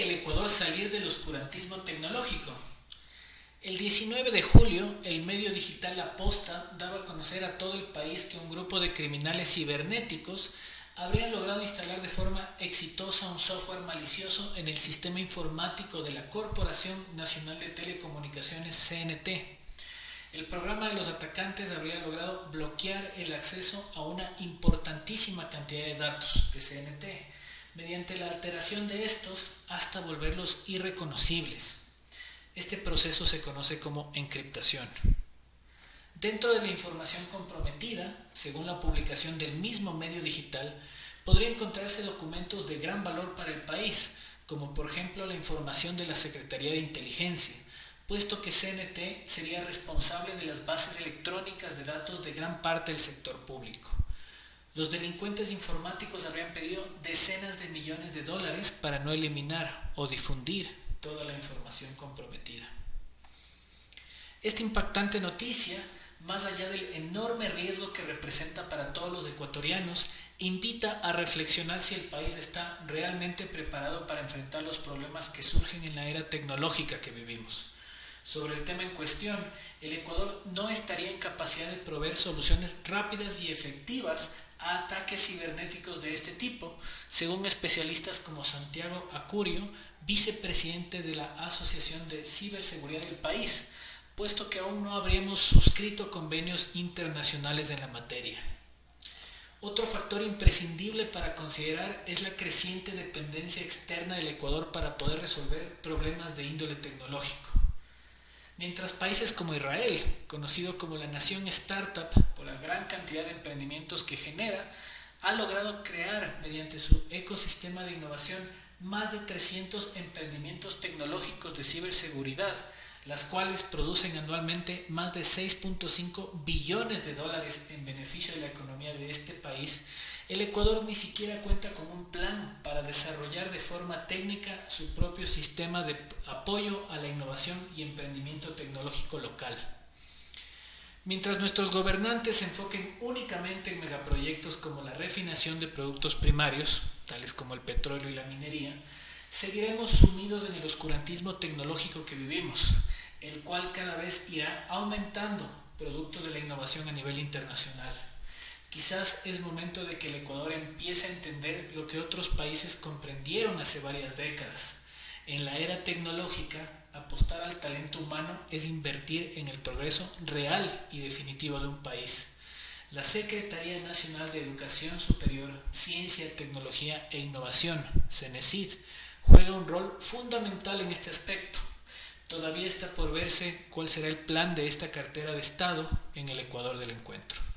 ¿Puede el Ecuador salir del oscurantismo tecnológico? El 19 de julio, el medio digital La Posta daba a conocer a todo el país que un grupo de criminales cibernéticos habrían logrado instalar de forma exitosa un software malicioso en el sistema informático de la Corporación Nacional de Telecomunicaciones CNT. El programa de los atacantes habría logrado bloquear el acceso a una importantísima cantidad de datos de CNT mediante la alteración de estos hasta volverlos irreconocibles. Este proceso se conoce como encriptación. Dentro de la información comprometida, según la publicación del mismo medio digital, podría encontrarse documentos de gran valor para el país, como por ejemplo la información de la Secretaría de Inteligencia, puesto que CNT sería responsable de las bases electrónicas de datos de gran parte del sector público. Los delincuentes informáticos habrían pedido decenas de millones de dólares para no eliminar o difundir toda la información comprometida. Esta impactante noticia más allá del enorme riesgo que representa para todos los ecuatorianos, invita a reflexionar si el país está realmente preparado para enfrentar los problemas que surgen en la era tecnológica que vivimos. Sobre el tema en cuestión, el Ecuador no estaría en capacidad de proveer soluciones rápidas y efectivas a ataques cibernéticos de este tipo, según especialistas como Santiago Acurio, vicepresidente de la Asociación de Ciberseguridad del país, puesto que aún no habríamos suscrito convenios internacionales en la materia. Otro factor imprescindible para considerar es la creciente dependencia externa del Ecuador para poder resolver problemas de índole tecnológico. Mientras países como Israel, conocido como la nación startup por la gran cantidad de emprendimientos que genera, ha logrado crear mediante su ecosistema de innovación más de 300 emprendimientos tecnológicos de ciberseguridad las cuales producen anualmente más de 6.5 billones de dólares en beneficio de la economía de este país, el Ecuador ni siquiera cuenta con un plan para desarrollar de forma técnica su propio sistema de apoyo a la innovación y emprendimiento tecnológico local. Mientras nuestros gobernantes se enfoquen únicamente en megaproyectos como la refinación de productos primarios, tales como el petróleo y la minería, seguiremos sumidos en el oscurantismo tecnológico que vivimos, el cual cada vez irá aumentando producto de la innovación a nivel internacional. Quizás es momento de que el Ecuador empiece a entender lo que otros países comprendieron hace varias décadas. En la era tecnológica, apostar al talento humano es invertir en el progreso real y definitivo de un país. La Secretaría Nacional de Educación Superior, Ciencia, Tecnología e Innovación, CENESID, juega un rol fundamental en este aspecto. Todavía está por verse cuál será el plan de esta cartera de Estado en el Ecuador del encuentro.